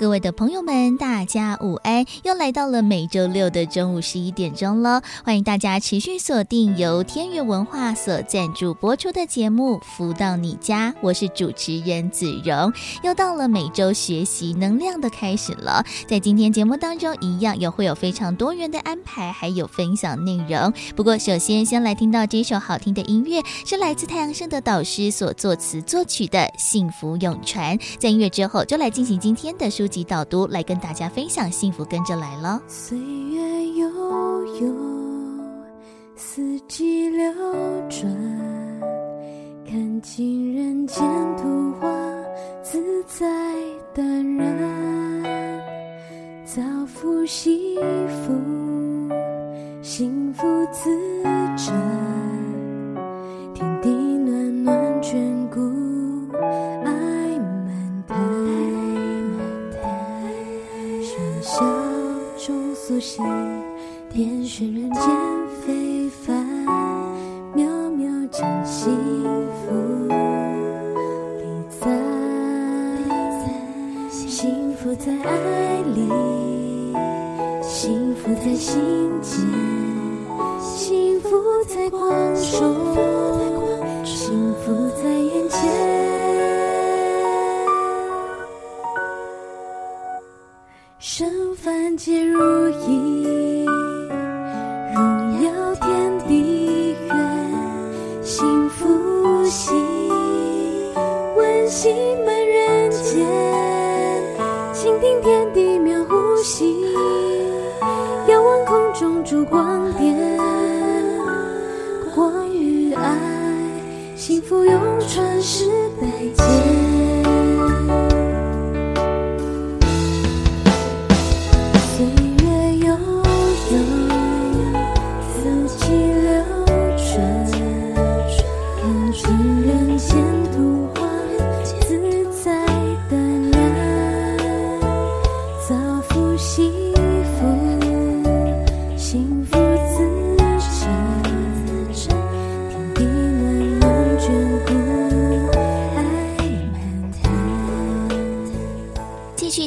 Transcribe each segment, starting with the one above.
各位的朋友们，大家午安！又来到了每周六的中午十一点钟了，欢迎大家持续锁定由天悦文化所赞助播出的节目《福到你家》，我是主持人子荣。又到了每周学习能量的开始了，在今天节目当中，一样也会有非常多元的安排，还有分享内容。不过，首先先来听到这首好听的音乐，是来自太阳盛德导师所作词作曲的《幸福永传》。在音乐之后，就来进行今天的书籍导读，来跟大家分享幸福跟着来了。岁月悠悠，四季流转，看尽人间图画，自在淡然，造福幸福，幸福自转，中苏醒，点缀人间非凡，渺渺将幸福礼赞。幸福在爱里，幸福在心间，幸福在光中，圣凡皆如意，荣耀天地远，幸福喜，温馨满人间，倾听天地妙呼吸，遥望空中烛光点，光与爱，幸福永传世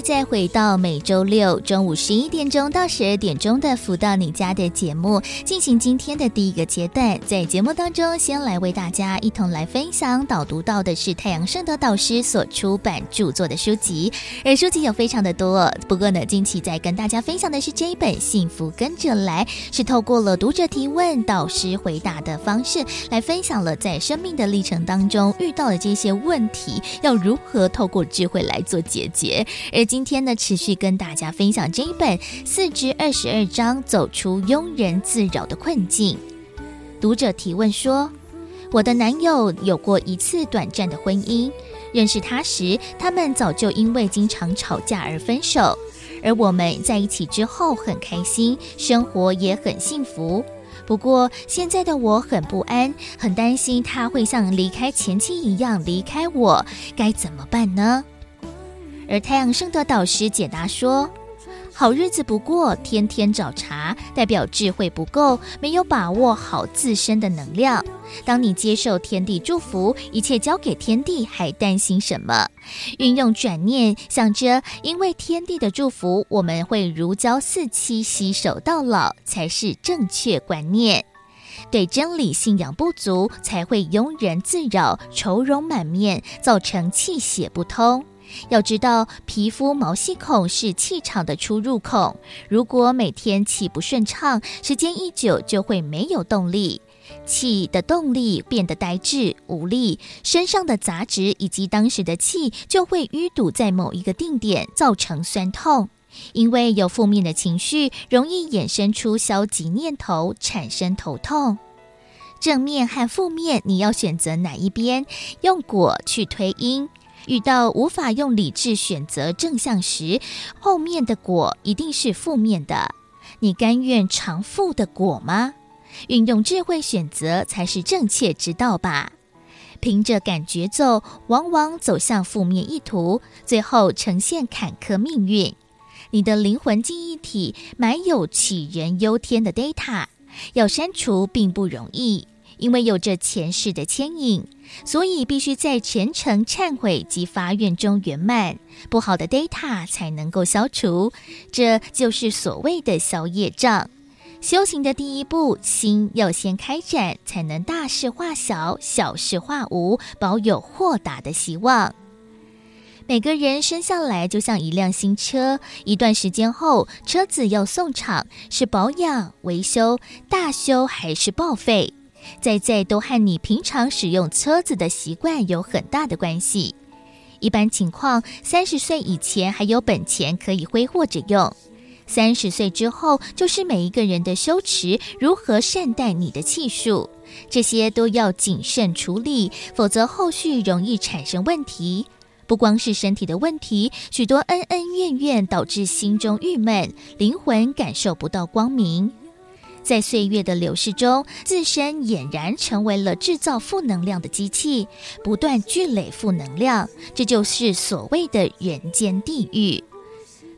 再回到每周六中午十一点钟到十二点钟的“福到你家”的节目，进行今天的第一个阶段。在节目当中，先来为大家一同来分享导读到的是太阳圣德导师所出版著作的书籍，而书籍有非常的多。不过呢，近期在跟大家分享的是这一本《幸福跟着来》，是透过了读者提问、导师回答的方式来分享了在生命的历程当中遇到的这些问题，要如何透过智慧来做解决。而今天呢，持续跟大家分享这一本四至二十二章，走出庸人自扰的困境。读者提问说：“我的男友有过一次短暂的婚姻，认识他时，他们早就因为经常吵架而分手，而我们在一起之后很开心，生活也很幸福。不过现在的我很不安，很担心他会像离开前妻一样离开我，该怎么办呢？”而太阳盛德导师解答说：“好日子不过，天天找茬，代表智慧不够，没有把握好自身的能量。当你接受天地祝福，一切交给天地，还担心什么？运用转念，想着因为天地的祝福，我们会如胶似漆，携手到老，才是正确观念。对真理信仰不足，才会庸人自扰，愁容满面，造成气血不通。”要知道，皮肤毛细孔是气场的出入口。如果每天气不顺畅，时间一久就会没有动力，气的动力变得呆滞无力，身上的杂质以及当时的气就会淤堵在某一个定点，造成酸痛。因为有负面的情绪，容易衍生出消极念头，产生头痛。正面和负面，你要选择哪一边？用果去推因。遇到无法用理智选择正向时，后面的果一定是负面的。你甘愿尝负的果吗？运用智慧选择才是正确之道吧。凭着感觉走，往往走向负面意图，最后呈现坎坷命运。你的灵魂记忆体满有杞人忧天的 data，要删除并不容易，因为有着前世的牵引，所以必须在虔诚忏悔及发愿中圆满，不好的 data 才能够消除。这就是所谓的消业障。修行的第一步，心要先开展，才能大事化小，小事化无，保有豁达的希望。每个人生下来就像一辆新车，一段时间后，车子要送厂，是保养、维修、大修还是报废，在在都和你平常使用车子的习惯有很大的关系。一般情况，三十岁以前还有本钱可以挥霍着用，三十岁之后就是每一个人的修持，如何善待你的气数，这些都要谨慎处理，否则后续容易产生问题。不光是身体的问题，许多恩恩怨怨导致心中郁闷，灵魂感受不到光明。在岁月的流逝中，自身俨然成为了制造负能量的机器，不断聚累负能量，这就是所谓的人间地狱。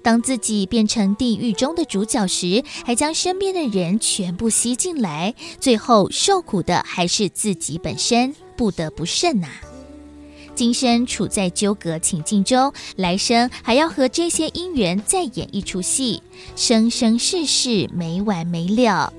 当自己变成地狱中的主角时，还将身边的人全部吸进来，最后受苦的还是自己本身，不得不胜呐、啊。今生处在纠葛情境中，来生还要和这些因缘再演一出戏，生生世世没完没了。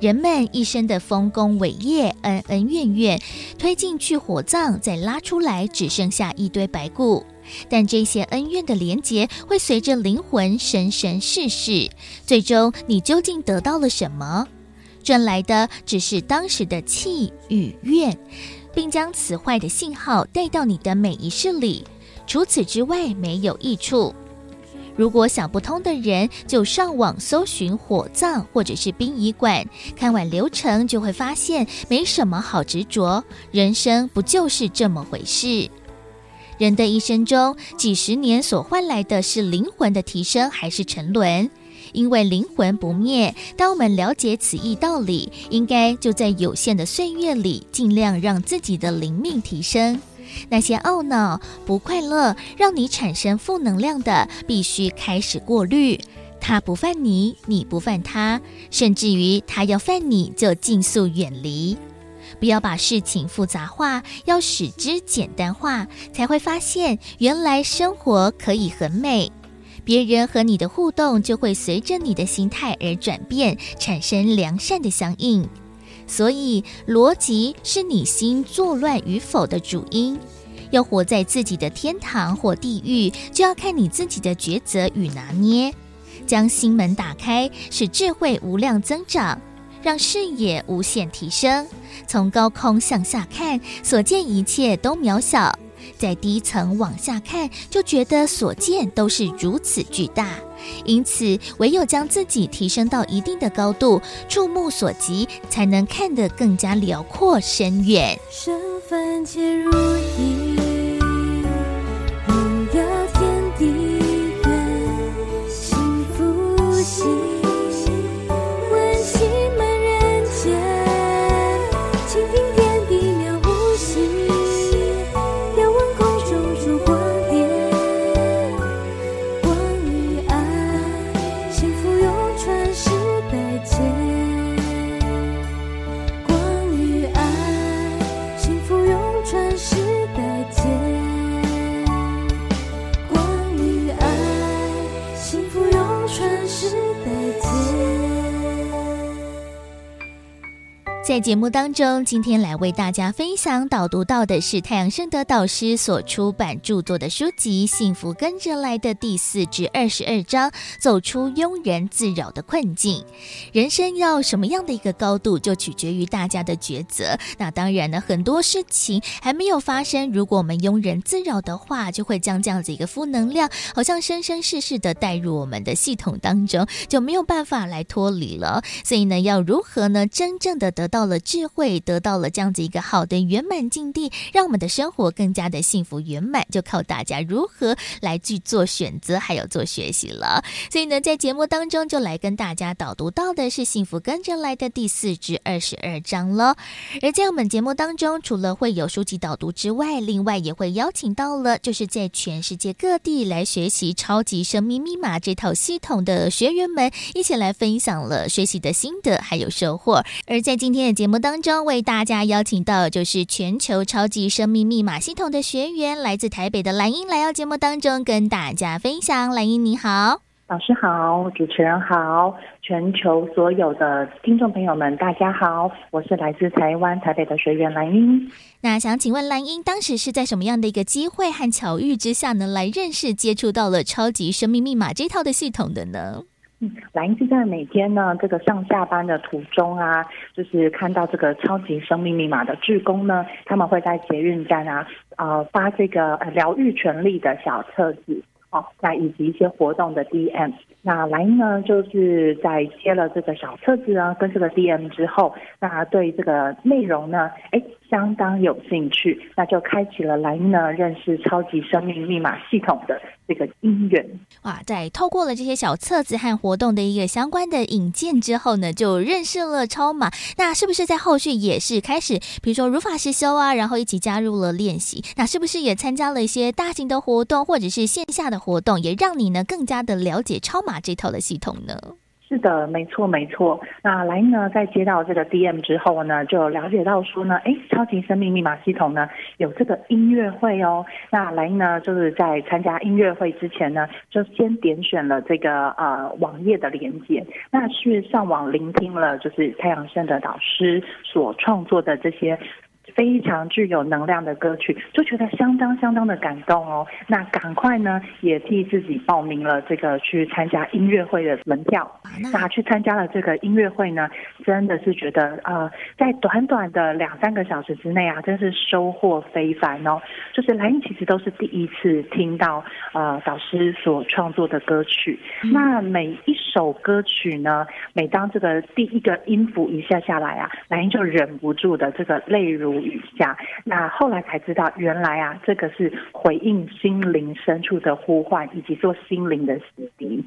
人们一生的丰功伟业、恩恩怨怨，推进去火葬，再拉出来，只剩下一堆白骨。但这些恩怨的连结，会随着灵魂生生世世，最终你究竟得到了什么？赚来的只是当时的气与怨。并将此坏的信号带到你的每一世里，除此之外没有益处。如果想不通的人，就上网搜寻火葬或者是殡仪馆，看完流程就会发现没什么好执着。人生不就是这么回事？人的一生中，几十年所换来的是灵魂的提升还是沉沦？因为灵魂不灭，当我们了解此一道理，应该就在有限的岁月里，尽量让自己的灵命提升。那些懊恼、不快乐，让你产生负能量的，必须开始过滤。他不犯你，你不犯他，甚至于他要犯你，就尽速远离。不要把事情复杂化，要使之简单化，才会发现原来生活可以很美。别人和你的互动就会随着你的心态而转变，产生良善的相应。所以，逻辑是你心作乱与否的主因。要活在自己的天堂或地狱，就要看你自己的抉择与拿捏。将心门打开，使智慧无量增长，让视野无限提升。从高空向下看，所见一切都渺小。在低层往下看，就觉得所见都是如此巨大。因此，唯有将自己提升到一定的高度，触目所及，才能看得更加辽阔深远。身份皆如影，在节目当中，今天来为大家分享导读到的是太阳圣德导师所出版著作的书籍《幸福跟着来的》第四至二十二章，走出庸人自扰的困境。人生要什么样的一个高度，就取决于大家的抉择。那当然呢，很多事情还没有发生，如果我们庸人自扰的话，就会将这样子一个负能量，好像生生世世的带入我们的系统当中，就没有办法来脱离了。所以呢，要如何呢，真正的得到了智慧，得到了这样子一个好的圆满境地，让我们的生活更加的幸福圆满，就靠大家如何来去做选择，还有做学习了。所以呢，在节目当中就来跟大家导读到的是《幸福跟着来的》第四至二十二章了。而在我们节目当中，除了会有书籍导读之外，另外也会邀请到了就是在全世界各地来学习超级生命密码这套系统的学员们，一起来分享了学习的心得还有收获。而在今天的节目当中，为大家邀请到就是全球超级生命密码系统的学员，来自台北的兰英来到节目当中跟大家分享。兰英你好。老师好，主持人好，全球所有的听众朋友们，大家好，我是来自台湾台北的学员兰英。那想请问兰英，当时是在什么样的一个机会和巧遇之下呢，来认识接触到了超级生命密码这套的系统的呢？嗯，兰英是在每天呢这个上下班的途中啊，就是看到这个超级生命密码的志工呢，他们会在捷运站啊，呃发这个疗愈权利的小册子。哦，那以及一些活动的 DM，那莱茵呢，就是在接了这个小册子啊，跟这个 DM 之后，那对这个内容呢，哎。相当有兴趣，那就开启了兰英呢认识超级生命密码系统的这个因缘。哇，在透过了这些小册子和活动的一个相关的引荐之后呢，就认识了超马。那是不是在后续也是开始，比如说如法实修啊，然后一起加入了练习？那是不是也参加了一些大型的活动或者是线下的活动，也让你呢更加的了解超马这套的系统呢？是的，没错没错。那兰英呢，在接到这个 DM 之后呢，就了解到说呢，哎，超级生命密码系统呢有这个音乐会哦。那兰英呢，就是在参加音乐会之前呢，就先点选了这个呃网页的连接，那是上网聆听了就是太阳盛德导师所创作的这些。非常具有能量的歌曲，就觉得相当相当的感动哦。那赶快呢，也替自己报名了这个去参加音乐会的门票。那去参加了这个音乐会呢，真的是觉得呃，在短短的两三个小时之内啊，真是收获非凡哦。就是兰英其实都是第一次听到呃导师所创作的歌曲。那每一首歌曲呢，每当这个第一个音符一下下来啊，兰英就忍不住的这个泪如雨下，那后来才知道，原来啊，这个是回应心灵深处的呼唤，以及做心灵的洗涤。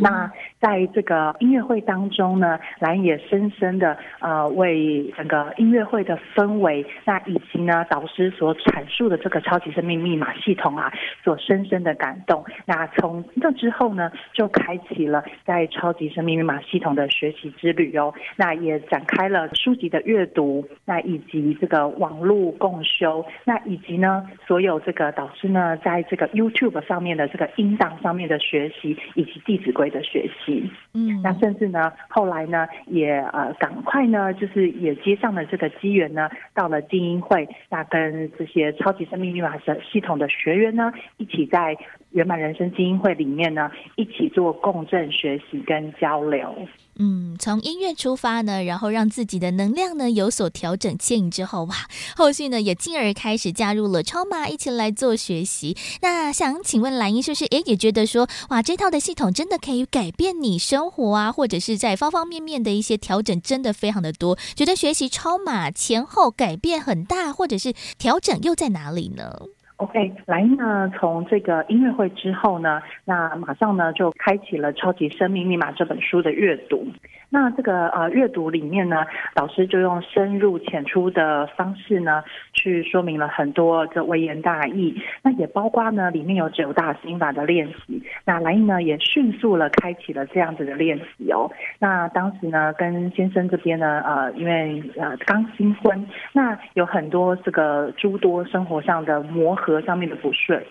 那在这个音乐会当中呢，兰也深深的呃为整个音乐会的氛围，那以及呢导师所阐述的这个超级生命密码系统啊，所深深的感动。那从那之后呢，就开启了在超级生命密码系统的学习之旅哦。那也展开了书籍的阅读，那以及这个网络共修，那以及呢所有这个导师呢在这个 YouTube 上面的这个音档上面的学习，以及弟子规的学习，嗯，那甚至呢，后来呢，也呃，赶快呢，就是也接上了这个机缘呢，到了精英会，那跟这些超级生命密码的系统的学员呢，一起在圆满人生精英会里面呢，一起做共振学习跟交流。嗯，从音乐出发呢，然后让自己的能量呢有所调整牵引之后，哇，后续呢也进而开始加入了超马，一起来做学习。那想请问兰英，是不是诶也觉得说，哇，这套的系统真的可以改变你生活啊，或者是在方方面面的一些调整，真的非常的多。觉得学习超马前后改变很大，或者是调整又在哪里呢？OK，来呢，从这个音乐会之后呢，那马上呢就开启了《超级生命密码》这本书的阅读。那这个呃阅读里面呢，老师就用深入浅出的方式呢，去说明了很多这微言大义。那也包括呢，里面有九大心法的练习。那兰英呢，也迅速了开启了这样子的练习哦。那当时呢，跟先生这边呢，呃，因为呃刚新婚，那有很多这个诸多生活上的磨合上面的不顺。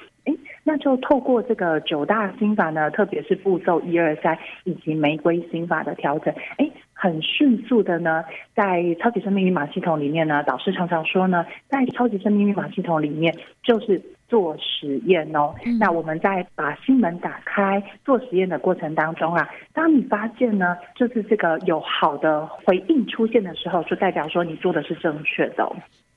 诶，那就透过这个九大心法呢，特别是步骤一二三以及玫瑰心法的调整，诶，很迅速的呢，在超级生命密码系统里面呢，导师常常说呢，在超级生命密码系统里面就是做实验哦。嗯、那我们在把心门打开做实验的过程当中啊，当你发现呢，就是这个有好的回应出现的时候，就代表说你做的是正确的哦。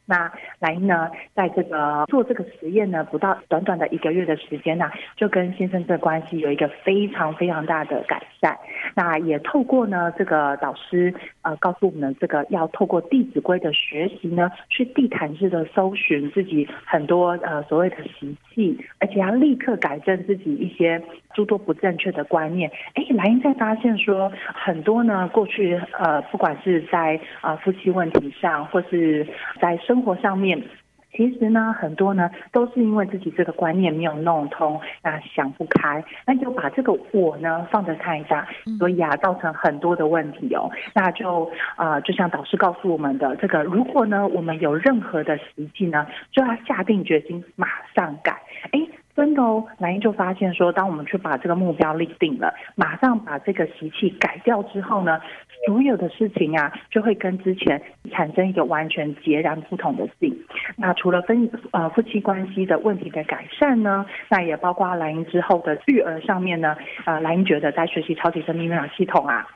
那来呢，在这个做这个实验呢，不到短短的一个月的时间呢、就跟先生这个关系有一个非常非常大的改善。那也透过呢，这个导师呃告诉我们，这个要透过《弟子规》的学习呢，去地毯式的搜寻自己很多呃所谓的习气，而且要立刻改正自己一些诸多不正确的观念。哎，莱茵在发现说，很多呢过去呃不管是在呃夫妻问题上，或是在生生活上面，其实呢，很多呢都是因为自己这个观念没有弄通，那想不开，那就把这个我呢放得太大，所以啊，造成很多的问题哦。那就啊、呃，就像导师告诉我们的，这个如果呢，我们有任何的习气呢，就要下定决心马上改。哎。真的哦，兰英就发现说，当我们去把这个目标立定了，马上把这个习气改掉之后呢，所有的事情啊，就会跟之前产生一个完全截然不同的性。那除了分呃夫妻关系的问题的改善呢，那也包括莱茵之后的育儿上面呢，呃，莱茵觉得在学习超级生命密码系统啊。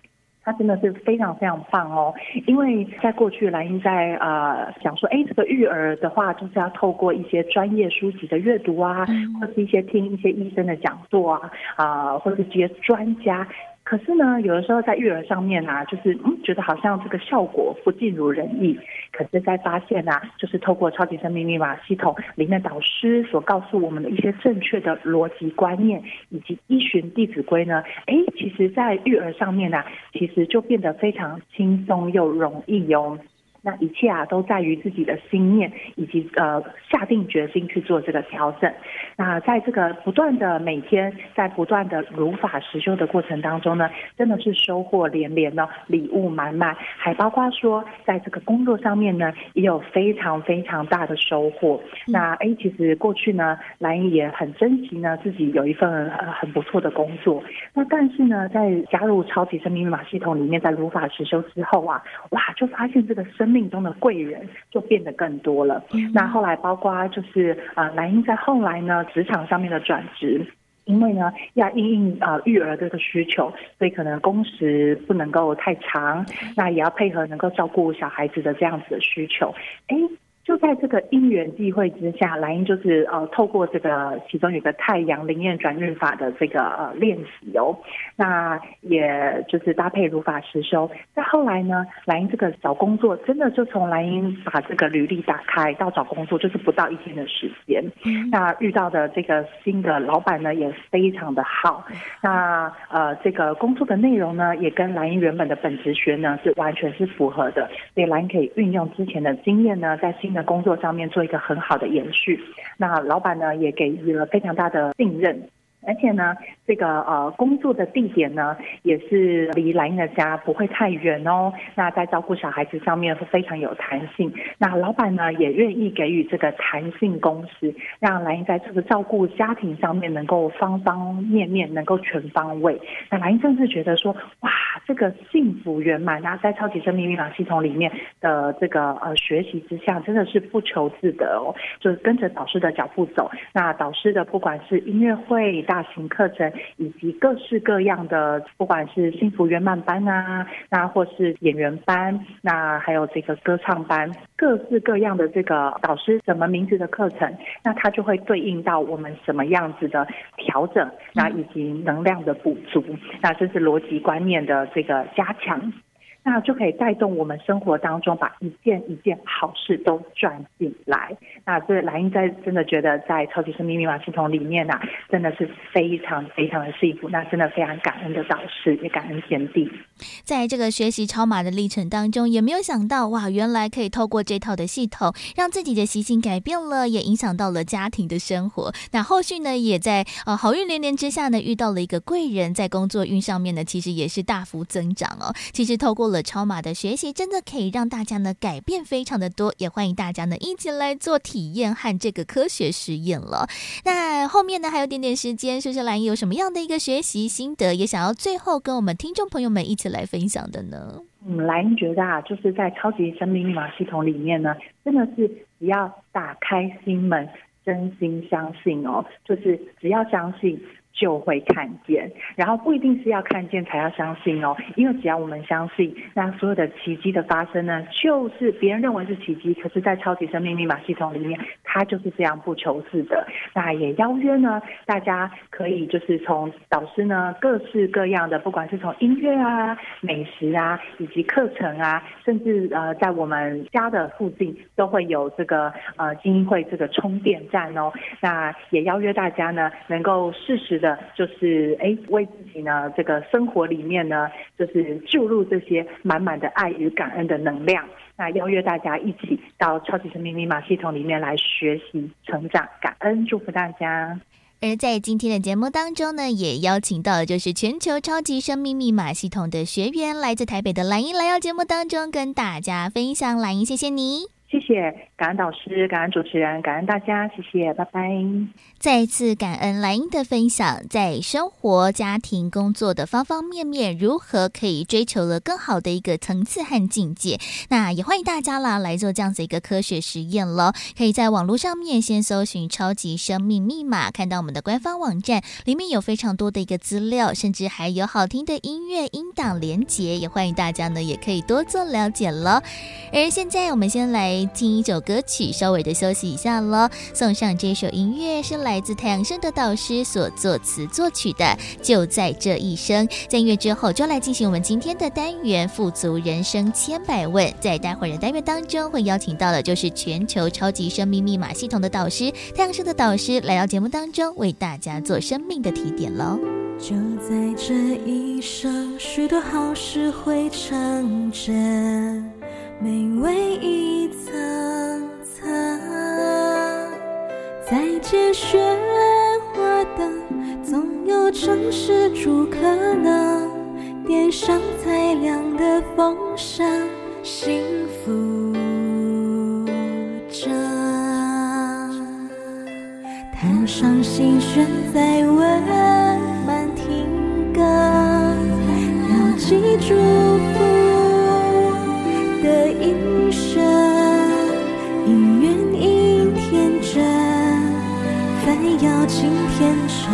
他真的是非常非常棒哦，因为在过去，兰英在呃想说，哎，这个育儿的话，就是要透过一些专业书籍的阅读啊，或是一些听一些医生的讲座啊，啊、呃，或是一些专家。可是呢，有的时候在育儿上面啊，就是嗯，觉得好像这个效果不尽如人意。可是，在发现啊，就是透过超级生命密码系统里面导师所告诉我们的一些正确的逻辑观念，以及依循弟子规呢，哎，其实，在育儿上面啊，其实就变得非常轻松又容易哟。那一切啊，都在于自己的心念，以及呃下定决心去做这个调整。那在这个不断的每天在不断的如法实修的过程当中呢，真的是收获连连呢，礼物满满，还包括说在这个工作上面呢，也有非常非常大的收获。那哎，其实过去呢，兰英也很珍惜呢自己有一份呃很不错的工作。那但是呢，在加入超级生命密码系统里面，在如法实修之后啊，哇，就发现这个生命中的贵人就变得更多了。那后来包括就是呃，兰英在后来呢，职场上面的转职，因为呢要应应呃育儿这个需求，所以可能工时不能够太长，那也要配合能够照顾小孩子的这样子的需求。哎。就在这个因缘际会之下，莱茵就是呃透过这个其中有个太阳灵验转运法的这个呃练习哦，那也就是搭配如法实修。再后来呢，莱茵这个找工作真的就从莱茵把这个履历打开到找工作，就是不到一天的时间。那遇到的这个新的老板呢也非常的好，那呃这个工作的内容呢也跟莱茵原本的本职学呢是完全是符合的，所以来英可以运用之前的经验呢在新的工作上面做一个很好的延续，那老板呢也给予了非常大的信任。而且呢，这个呃工作的地点呢，也是离来英的家不会太远哦。那在照顾小孩子上面是非常有弹性。那老板呢也愿意给予这个弹性工时，让来英在这个照顾家庭上面能够方方面面能够全方位。那来英甚至觉得说，哇，这个幸福圆满啊，在超级生命密码系统里面的这个呃学习之下，真的是不求自得哦，就是跟着导师的脚步走。那导师的不管是音乐会，大型课程以及各式各样的，不管是幸福圆满班啊，那或是演员班，那还有这个歌唱班，各式各样的这个导师什么名字的课程，那它就会对应到我们什么样子的调整，那以及能量的补足，那这是逻辑观念的这个加强。那就可以带动我们生活当中，把一件一件好事都赚进来。那这兰英在真的觉得，在超级生命密码系统里面呢、真的是非常非常的幸福。那真的非常感恩的导师，也感恩天地。在这个学习超码的历程当中，也没有想到哇，原来可以透过这套的系统，让自己的习性改变了，也影响到了家庭的生活。那后续呢，也在呃好运连连之下呢，遇到了一个贵人，在工作运上面呢，其实也是大幅增长哦。其实透过了超码的学习，真的可以让大家呢改变非常的多，也欢迎大家呢一起来做体验和这个科学实验了。那后面呢还有点点时间，是不是兰英有什么样的一个学习心得，也想要最后跟我们听众朋友们一起来分享的呢？嗯，兰英觉得啊，就是在超级生命密码系统里面呢，真的是只要打开心门，真心相信哦，就是只要相信。就会看见，然后不一定是要看见才要相信哦，因为只要我们相信，那所有的奇迹的发生呢，就是别人认为是奇迹，可是，在超级生命密码系统里面，它就是这样不求是的。那也邀约呢，大家可以就是从导师呢各式各样的，不管是从音乐啊、美食啊，以及课程啊，甚至呃，在我们家的附近都会有这个呃精英会这个充电站哦。那也邀约大家呢，能够适时。的就是哎，为自己呢这个生活里面呢，就是注入这些满满的爱与感恩的能量。那邀约大家一起到超级生命密码系统里面来学习、成长、感恩，祝福大家。而在今天的节目当中呢，也邀请到的就是全球超级生命密码系统的学员，来自台北的蓝英来到节目当中跟大家分享。蓝英，谢谢你。谢谢，感恩导师，感恩主持人，感恩大家，谢谢，拜拜。再次感恩莱茵的分享，在生活、家庭、工作的方方面面，如何可以追求了更好的一个层次和境界？那也欢迎大家啦来做这样子一个科学实验喽。可以在网络上面先搜寻“超级生命密码”，看到我们的官方网站，里面有非常多的一个资料，甚至还有好听的音乐音档连接，也欢迎大家呢也可以多做了解喽。而现在我们先来。听一首歌曲，稍微的休息一下喽。送上这首音乐是来来自太阳盛德导师所作词作曲的《就在这一生》。在音乐之后，就来进行我们今天的单元“富足人生千百问”。在待会儿的单元当中，会邀请到的就是全球超级生命密码系统的导师太阳盛德导师来到节目当中，为大家做生命的提点喽。就在这一生，许多好事会成真。美味一层层，再见喧哗灯，总有城市住可能点上才亮的风声，幸福着，弹上心弦再温暖听歌，要记住。情天真，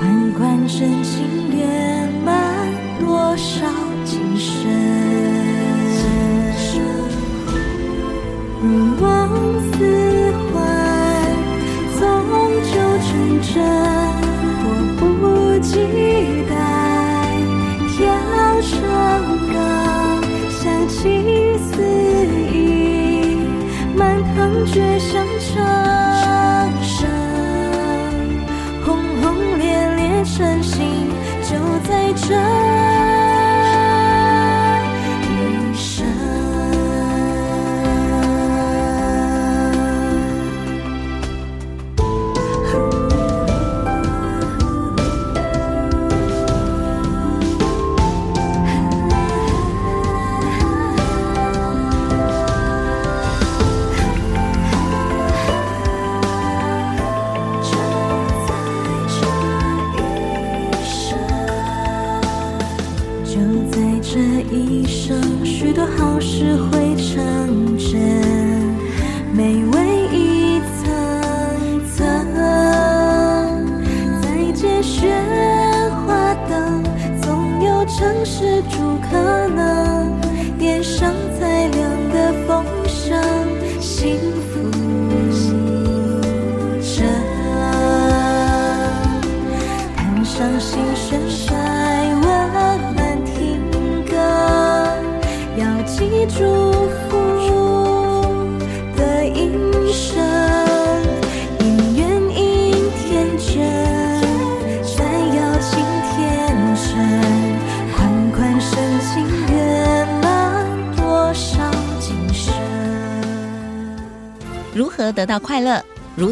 款款深情圆满多少今生，如梦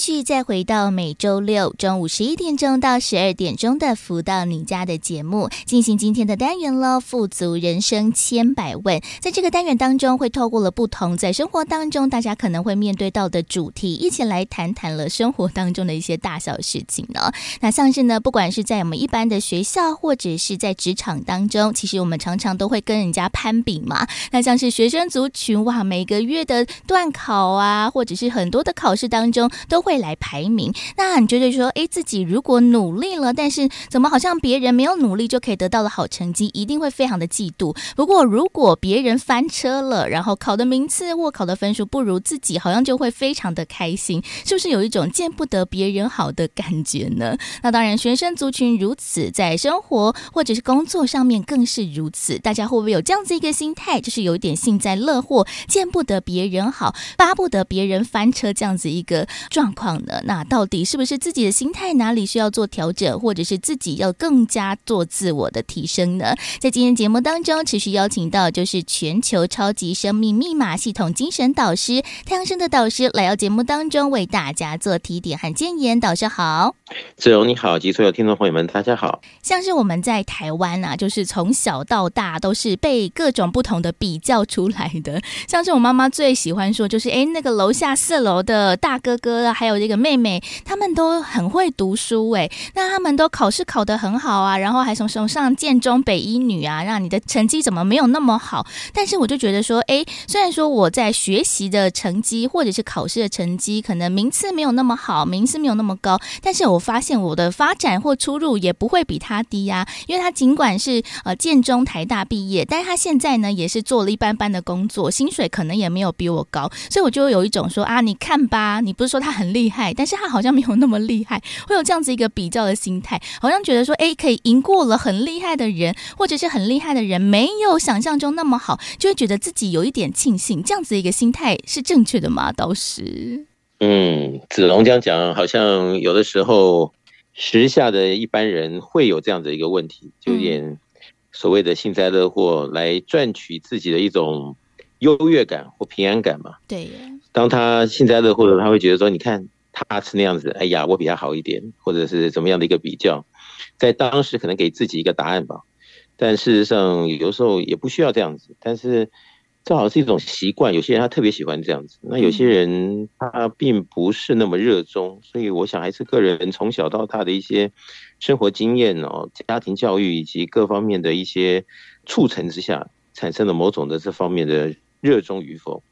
续再回到每周六中午十一点钟到十二点钟的福到你家的节目，进行今天的单元喽。富足人生千百问，在这个单元当中，会透过了不同在生活当中大家可能会面对到的主题，一起来谈谈了生活当中的一些大小事情呢。那像是呢，不管是在我们一般的学校，或者是在职场当中，其实我们常常都会跟人家攀比嘛。那像是学生族群哇，每个月的段考啊，或者是很多的考试当中。都会会来排名，那你觉得说，哎，自己如果努力了，但是怎么好像别人没有努力就可以得到了好成绩，一定会非常的嫉妒。不过如果别人翻车了，然后考的名次或考的分数不如自己，好像就会非常的开心，是不是有一种见不得别人好的感觉呢？那当然，学生族群如此，在生活或者是工作上面更是如此。大家会不会有这样子一个心态，就是有一点幸灾乐祸，见不得别人好，巴不得别人翻车这样子一个状况呢？那到底是不是自己的心态哪里需要做调整，或者是自己要更加做自我的提升呢？在今天节目当中，持续邀请到就是全球超级生命密码系统精神导师太阳盛德导师来到节目当中为大家做提点和建言。导师好，子荣你好，及所有听众朋友们，大家好。像是我们在台湾啊，就是从小到大都是被各种不同的比较出来的。像是我妈妈最喜欢说，就是哎，那个楼下四楼的大哥哥。还有有这个妹妹，他们都很会读书哎，那他们都考试考得很好啊，然后还什么什么上建中、北一女啊，让你的成绩怎么没有那么好？但是我就觉得说，哎，虽然说我在学习的成绩或者是考试的成绩，可能名次没有那么好，名次没有那么高，但是我发现我的发展或出入也不会比他低呀，因为他尽管是呃建中、台大毕业，但是他现在呢也是做了一般般的工作，薪水可能也没有比我高，所以我就有一种说啊，你看吧，你不是说他很。很厉害，但是他好像没有那么厉害，会有这样子一个比较的心态，好像觉得说，哎，可以赢过了很厉害的人，或者是很厉害的人没有想象中那么好，就会觉得自己有一点庆幸，这样子一个心态是正确的吗？倒是，嗯，子龙这样讲，好像有的时候时下的一般人会有这样的一个问题，就有点所谓的幸灾乐祸来赚取自己的一种优越感或平安感嘛？对。当他幸灾乐祸的时候，他会觉得说：“你看他是那样子，哎呀，我比他好一点，或者是怎么样的一个比较，在当时可能给自己一个答案吧。但事实上，有时候也不需要这样子。但是这好像是一种习惯，有些人他特别喜欢这样子，那有些人他并不是那么热衷。所以，我想还是个人从小到大的一些生活经验哦，家庭教育以及各方面的一些促成之下，产生了某种的这方面的热衷与否。”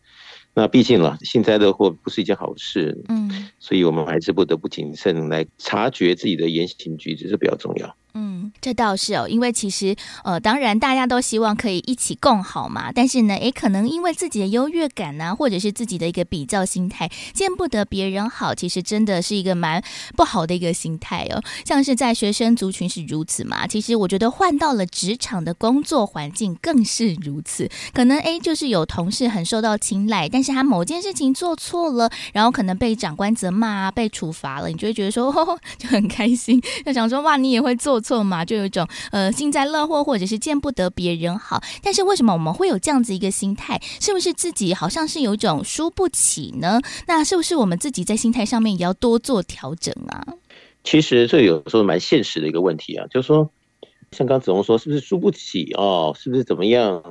那毕竟了，幸灾乐祸不是一件好事，嗯，所以我们还是不得不谨慎来察觉自己的言行举止，这比较重要。嗯，这倒是哦，因为其实呃，当然大家都希望可以一起共好嘛。但是呢，也可能因为自己的优越感呐、啊，或者是自己的一个比较心态，见不得别人好，其实真的是一个蛮不好的一个心态哦。像是在学生族群是如此嘛，其实我觉得换到了职场的工作环境更是如此。可能诶，就是有同事很受到青睐，但是他某件事情做错了，然后可能被长官责骂啊，被处罚了，你就会觉得说，哦，就很开心，就想说哇，你也会做错。错嘛，就有一种呃幸灾乐祸，或者是见不得别人好。但是为什么我们会有这样子一个心态？是不是自己好像是有一种输不起呢？那是不是我们自己在心态上面也要多做调整啊？其实这有时候蛮现实的一个问题啊，就是说，像刚子龙说，是不是输不起哦？是不是怎么样？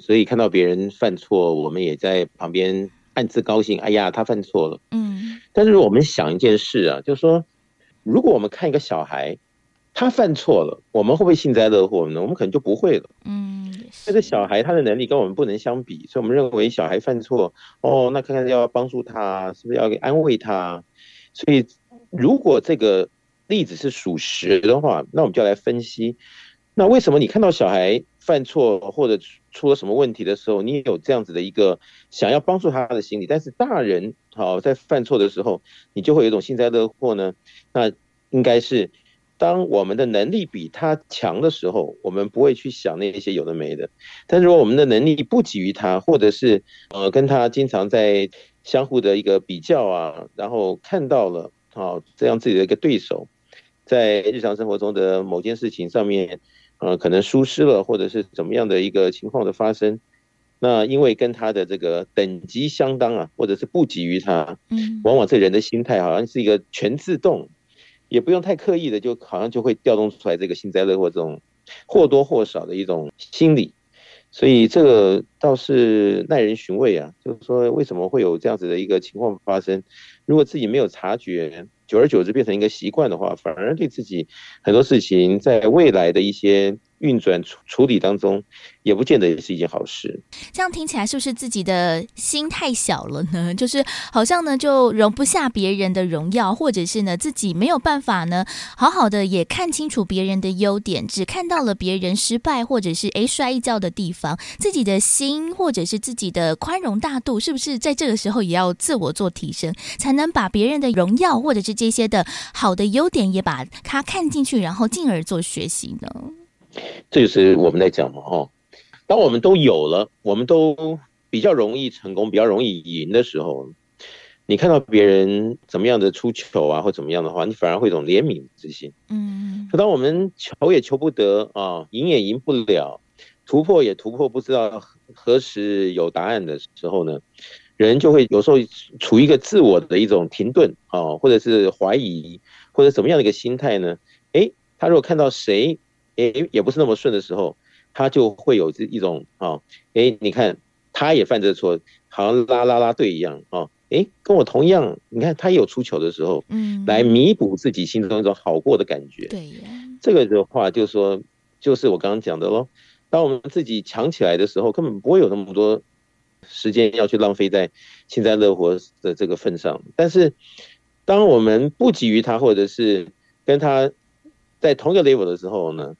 所以看到别人犯错，我们也在旁边暗自高兴。哎呀，他犯错了。嗯。但是我们想一件事啊，就是说，如果我们看一个小孩。他犯错了，我们会不会幸灾乐祸呢？我们可能就不会了。嗯，这个小孩他的能力跟我们不能相比，所以我们认为小孩犯错，哦，那看看要帮助他，是不是要给安慰他？所以如果这个例子是属实的话，那我们就要来分析，那为什么你看到小孩犯错或者出了什么问题的时候，你也有这样子的一个想要帮助他的心理，但是大人好在犯错的时候，你就会有一种幸灾乐祸呢？那应该是。当我们的能力比他强的时候，我们不会去想那些有的没的。但是如果我们的能力不及于他，或者是呃跟他经常在相互的一个比较啊，然后看到了啊这样自己的一个对手，在日常生活中的某件事情上面，呃可能疏失了，或者是怎么样的一个情况的发生，那因为跟他的这个等级相当啊，或者是不及于他，嗯，往往这人的心态好像是一个全自动，也不用太刻意的，就好像就会调动出来这个幸灾乐祸这种或多或少的一种心理。所以这个倒是耐人寻味啊，就是说为什么会有这样子的一个情况发生？如果自己没有察觉，久而久之变成一个习惯的话，反而对自己很多事情在未来的一些。运转处处理当中，也不见得也是一件好事。这样听起来是不是自己的心太小了呢？就是好像呢，就容不下别人的荣耀，或者是呢，自己没有办法呢，好好的也看清楚别人的优点，只看到了别人失败或者是诶摔一跤的地方，自己的心或者是自己的宽容大度，是不是在这个时候也要自我做提升，才能把别人的荣耀或者是这些的好的优点也把它看进去，然后进而做学习呢？这就是我们在讲嘛，哈，当我们都有了，我们都比较容易成功，比较容易赢的时候，你看到别人怎么样的出糗啊，或怎么样的话，你反而会一种怜悯之心。嗯，当我们求也求不得啊，赢也赢不了，突破也突破不知道何时有答案的时候呢，人就会有时候处于一个自我的一种停顿啊，或者是怀疑，或者怎么样的一个心态呢？诶，他如果看到谁？诶，也不是那么顺的时候，他就会有这一种啊，诶，你看他也犯这错，好像拉拉拉队一样啊，诶，跟我同样，你看他也有出糗的时候，嗯，来弥补自己心中一种好过的感觉。对，这个的话就是说，就是我刚刚讲的喽。当我们自己强起来的时候，根本不会有那么多时间要去浪费在幸灾乐祸的这个份上。但是，当我们不及于他，或者是跟他在同一个 level 的时候呢，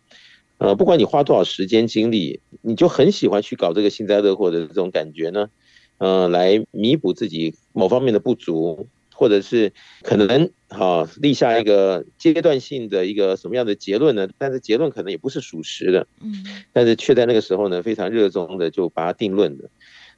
呃，不管你花多少时间精力，你就很喜欢去搞这个幸灾乐祸的这种感觉呢，呃，来弥补自己某方面的不足，或者是可能哈立下一个阶段性的一个什么样的结论呢？但是结论可能也不是属实的，嗯，但是却在那个时候呢非常热衷的就把它定论的，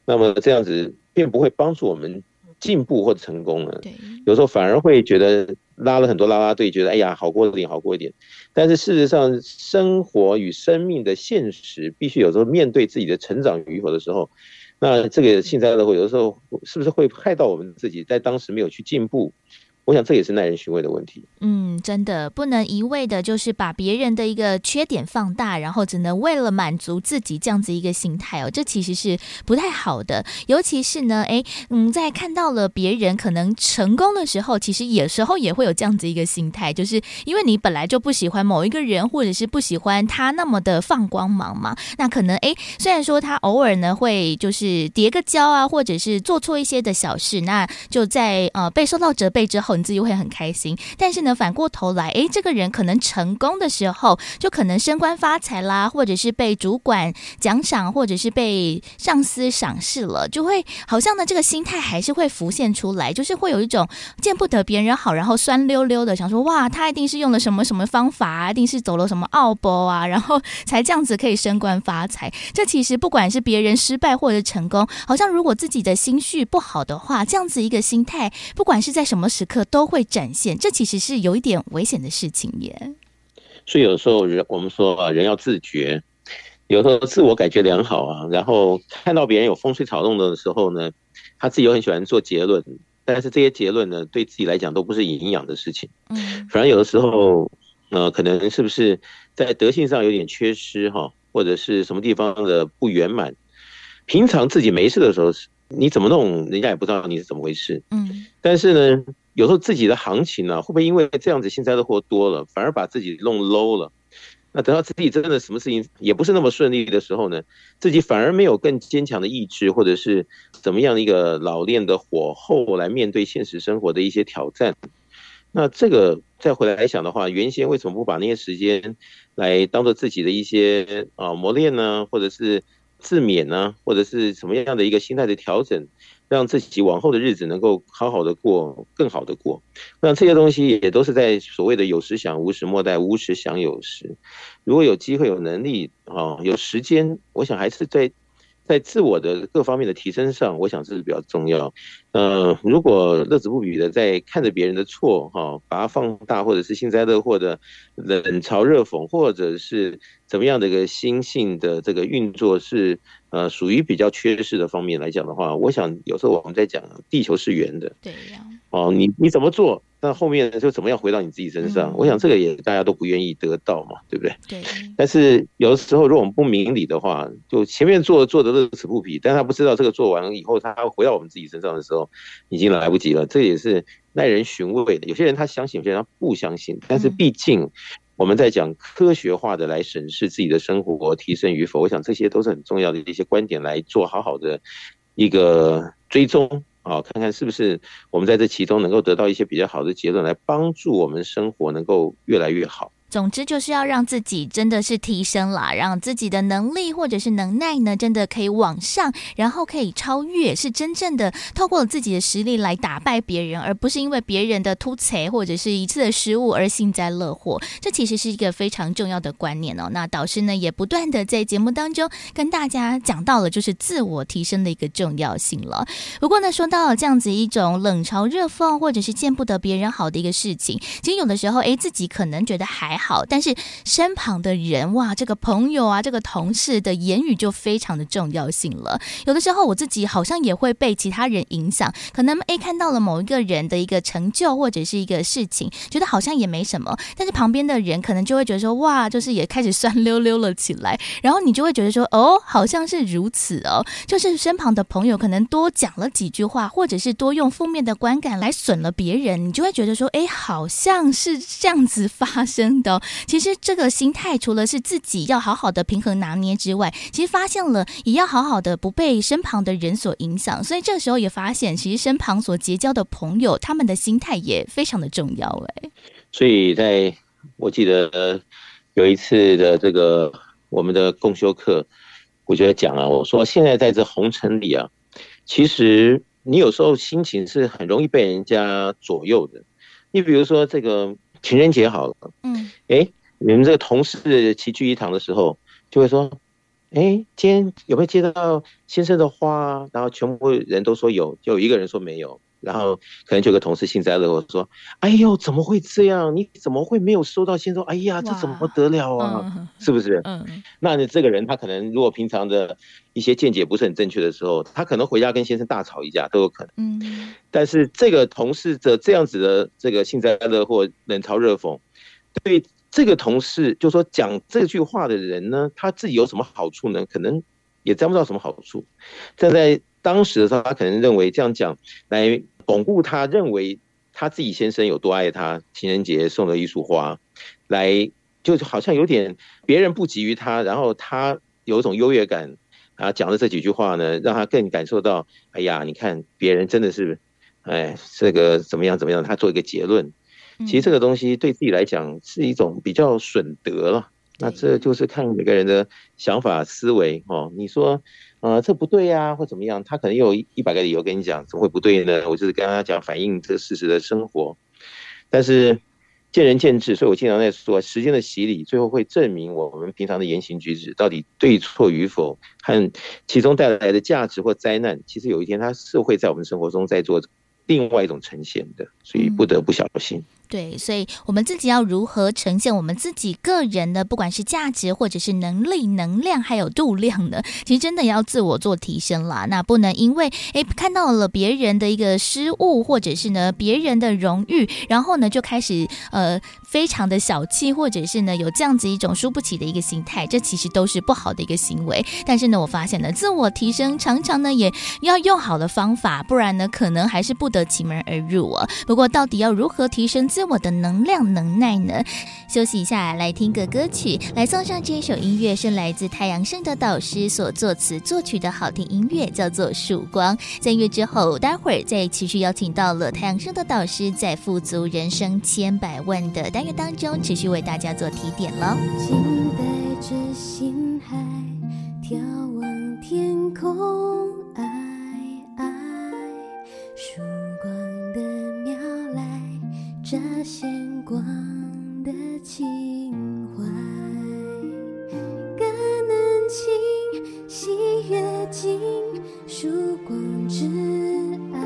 那么这样子并不会帮助我们进步或者成功了，有时候反而会觉得。拉了很多拉拉队，觉得哎呀好过一点，好过一点。但是事实上，生活与生命的现实，必须有时候面对自己的成长与否的时候，那这个幸灾乐祸有的时候是不是会害到我们自己，在当时没有去进步？我想这也是耐人寻味的问题。嗯，真的不能一味的，就是把别人的一个缺点放大，然后只能为了满足自己这样子一个心态哦，这其实是不太好的。尤其是呢，哎，嗯，在看到了别人可能成功的时候，其实有时候也会有这样子一个心态，就是因为你本来就不喜欢某一个人，或者是不喜欢他那么的放光芒嘛，那可能哎，虽然说他偶尔呢会就是叠个跤啊，或者是做错一些的小事，那就在呃被受到责备之后。你自己会很开心，但是呢，反过头来，诶，这个人可能成功的时候，就可能升官发财啦，或者是被主管奖赏，或者是被上司赏识了，就会好像呢，这个心态还是会浮现出来，就是会有一种见不得别人好，然后酸溜溜的，想说哇，他一定是用了什么什么方法啊，一定是走了什么奥博啊，然后才这样子可以升官发财。这其实不管是别人失败或者成功，好像如果自己的心绪不好的话，这样子一个心态，不管是在什么时刻。都会展现，这其实是有一点危险的事情耶。所以有时候人我们说啊，人要自觉，有时候自我感觉良好啊，然后看到别人有风吹草动的时候呢，他自己又很喜欢做结论，但是这些结论呢，对自己来讲都不是营养的事情。嗯，反而有的时候，呃，可能是不是在德性上有点缺失哈，或者是什么地方的不圆满。平常自己没事的时候，你怎么弄，人家也不知道你是怎么回事。嗯，但是呢。有时候自己的行情呢、会不会因为这样子幸灾乐祸多了，反而把自己弄 low 了？那等到自己真的什么事情也不是那么顺利的时候呢，自己反而没有更坚强的意志，或者是怎么样的一个老练的火候来面对现实生活的一些挑战。那这个再回来想的话，原先为什么不把那些时间来当做自己的一些啊磨练呢，或者是自勉呢，或者是什么样的一个心态的调整？让自己往后的日子能够好好的过，更好的过。那这些东西也都是在所谓的有时想，无时莫待，无时想有时。如果有机会、有能力啊、有时间，我想还是在在自我的各方面的提升上，我想这是比较重要。呃，如果乐此不疲的在看着别人的错，哈，把它放大，或者是幸灾乐祸的冷嘲热讽，或者是怎么样的一个心性的这个运作是呃属于比较缺失的方面来讲的话，我想有时候我们在讲地球是圆的，对呀。哦，你你怎么做？那后面就怎么样回到你自己身上？嗯、我想这个也大家都不愿意得到嘛，对不对？对。但是有的时候，如果我们不明理的话，就前面做做的乐此不疲，但他不知道这个做完了以后，他回到我们自己身上的时候，已经来不及了。这也是耐人寻味的。有些人他相信，有些人他不相信。但是毕竟我们在讲科学化的来审视自己的生活提升与否，我想这些都是很重要的一些观点来做好好的一个追踪。啊，看看是不是我们在这其中能够得到一些比较好的结论，来帮助我们生活能够越来越好。总之就是要让自己真的是提升啦，让自己的能力或者是能耐呢，真的可以往上，然后可以超越，是真正的透过自己的实力来打败别人，而不是因为别人的突袭或者是一次的失误而幸灾乐祸。这其实是一个非常重要的观念哦。那导师呢也不断的在节目当中跟大家讲到了，就是自我提升的一个重要性了。不过呢，说到这样子一种冷嘲热讽或者是见不得别人好的一个事情，其实有的时候哎，自己可能觉得还好。好，但是身旁的人哇，这个朋友啊，这个同事的言语就非常的重要性了。有的时候我自己好像也会被其他人影响，可能诶看到了某一个人的一个成就或者是一个事情，觉得好像也没什么，但是旁边的人可能就会觉得说哇，就是也开始酸溜溜了起来，然后你就会觉得说哦，好像是如此哦，就是身旁的朋友可能多讲了几句话，或者是多用负面的观感来损了别人，你就会觉得说诶，好像是这样子发生的。其实这个心态除了是自己要好好的平衡拿捏之外，其实发现了也要好好的不被身旁的人所影响。所以这时候也发现，其实身旁所结交的朋友，他们的心态也非常的重要。哎，所以在我记得有一次的这个我们的共修课，我就在讲啊，我说现在在这红尘里啊，其实你有时候心情是很容易被人家左右的。你比如说这个。情人节好了，嗯，哎，你们这个同事齐聚一堂的时候，就会说，哎，今天有没有接到先生的花？然后全部人都说有，就有一个人说没有。然后可能就有个同事幸灾乐祸说：“哎呦，怎么会这样？你怎么会没有收到信说？哎呀，这怎么得了啊？嗯、是不是？嗯，那你这个人他可能如果平常的一些见解不是很正确的时候，他可能回家跟先生大吵一架都有可能。嗯，但是这个同事的这样子的这个幸灾乐祸、冷嘲热讽，对这个同事就说讲这句话的人呢，他自己有什么好处呢？可能也沾不到什么好处。站在当时的时候，他可能认为这样讲来。巩固他认为他自己先生有多爱他，情人节送了一束花，来就好像有点别人不及于他，然后他有一种优越感啊，讲的这几句话呢，让他更感受到，哎呀，你看别人真的是，哎，这个怎么样怎么样，他做一个结论，其实这个东西对自己来讲是一种比较损德了，那这就是看每个人的想法思维哦，你说。呃，这不对呀，或怎么样？他可能有一百个理由跟你讲，怎么会不对呢？我就是跟他讲，反映这个事实的生活。但是见仁见智，所以我经常在说，时间的洗礼最后会证明我们平常的言行举止到底对错与否，和其中带来的价值或灾难，其实有一天它是会在我们生活中在做另外一种呈现的，所以不得不小心。嗯对，所以我们自己要如何呈现我们自己个人的，不管是价值或者是能力、能量，还有度量呢？其实真的要自我做提升啦。那不能因为诶看到了别人的一个失误，或者是呢别人的荣誉，然后呢就开始呃非常的小气，或者是呢有这样子一种输不起的一个心态，这其实都是不好的一个行为。但是呢，我发现呢，自我提升常常呢也要用好的方法，不然呢可能还是不得其门而入啊。不过到底要如何提升自我的能量能耐呢？休息一下，来听个歌曲，来送上这首音乐，是来自太阳盛的导师所作词作曲的好听音乐，叫做《曙光》。在月之后，待会儿再继续邀请到了太阳盛的导师，在富足人生千百万的单元当中，持续为大家做提点了。请带着心海眺望天空，爱爱曙光的。乍现光的情怀，感恩情喜悦。心，曙光之爱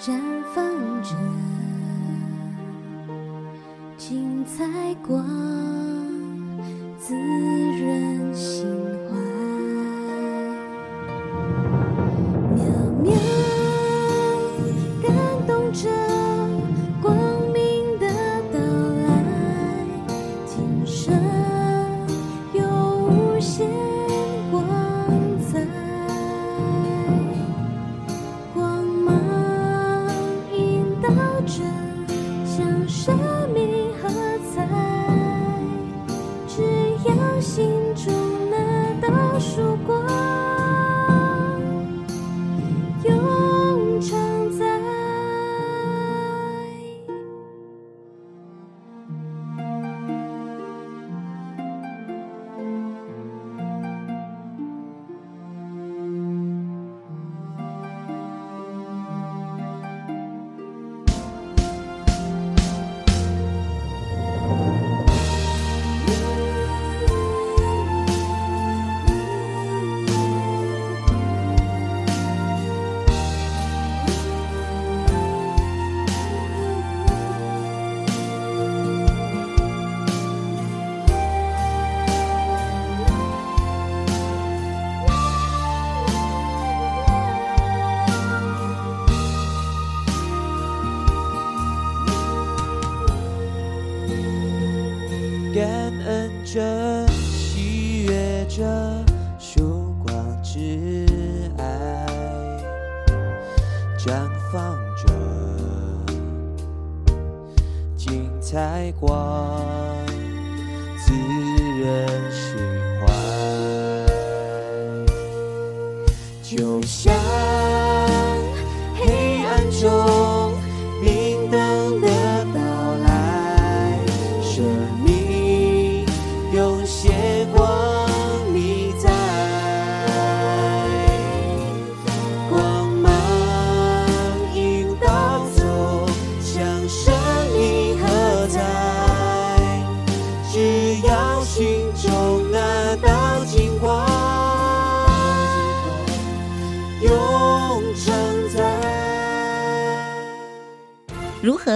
绽放着精彩光，滋润心怀，渺渺感动着。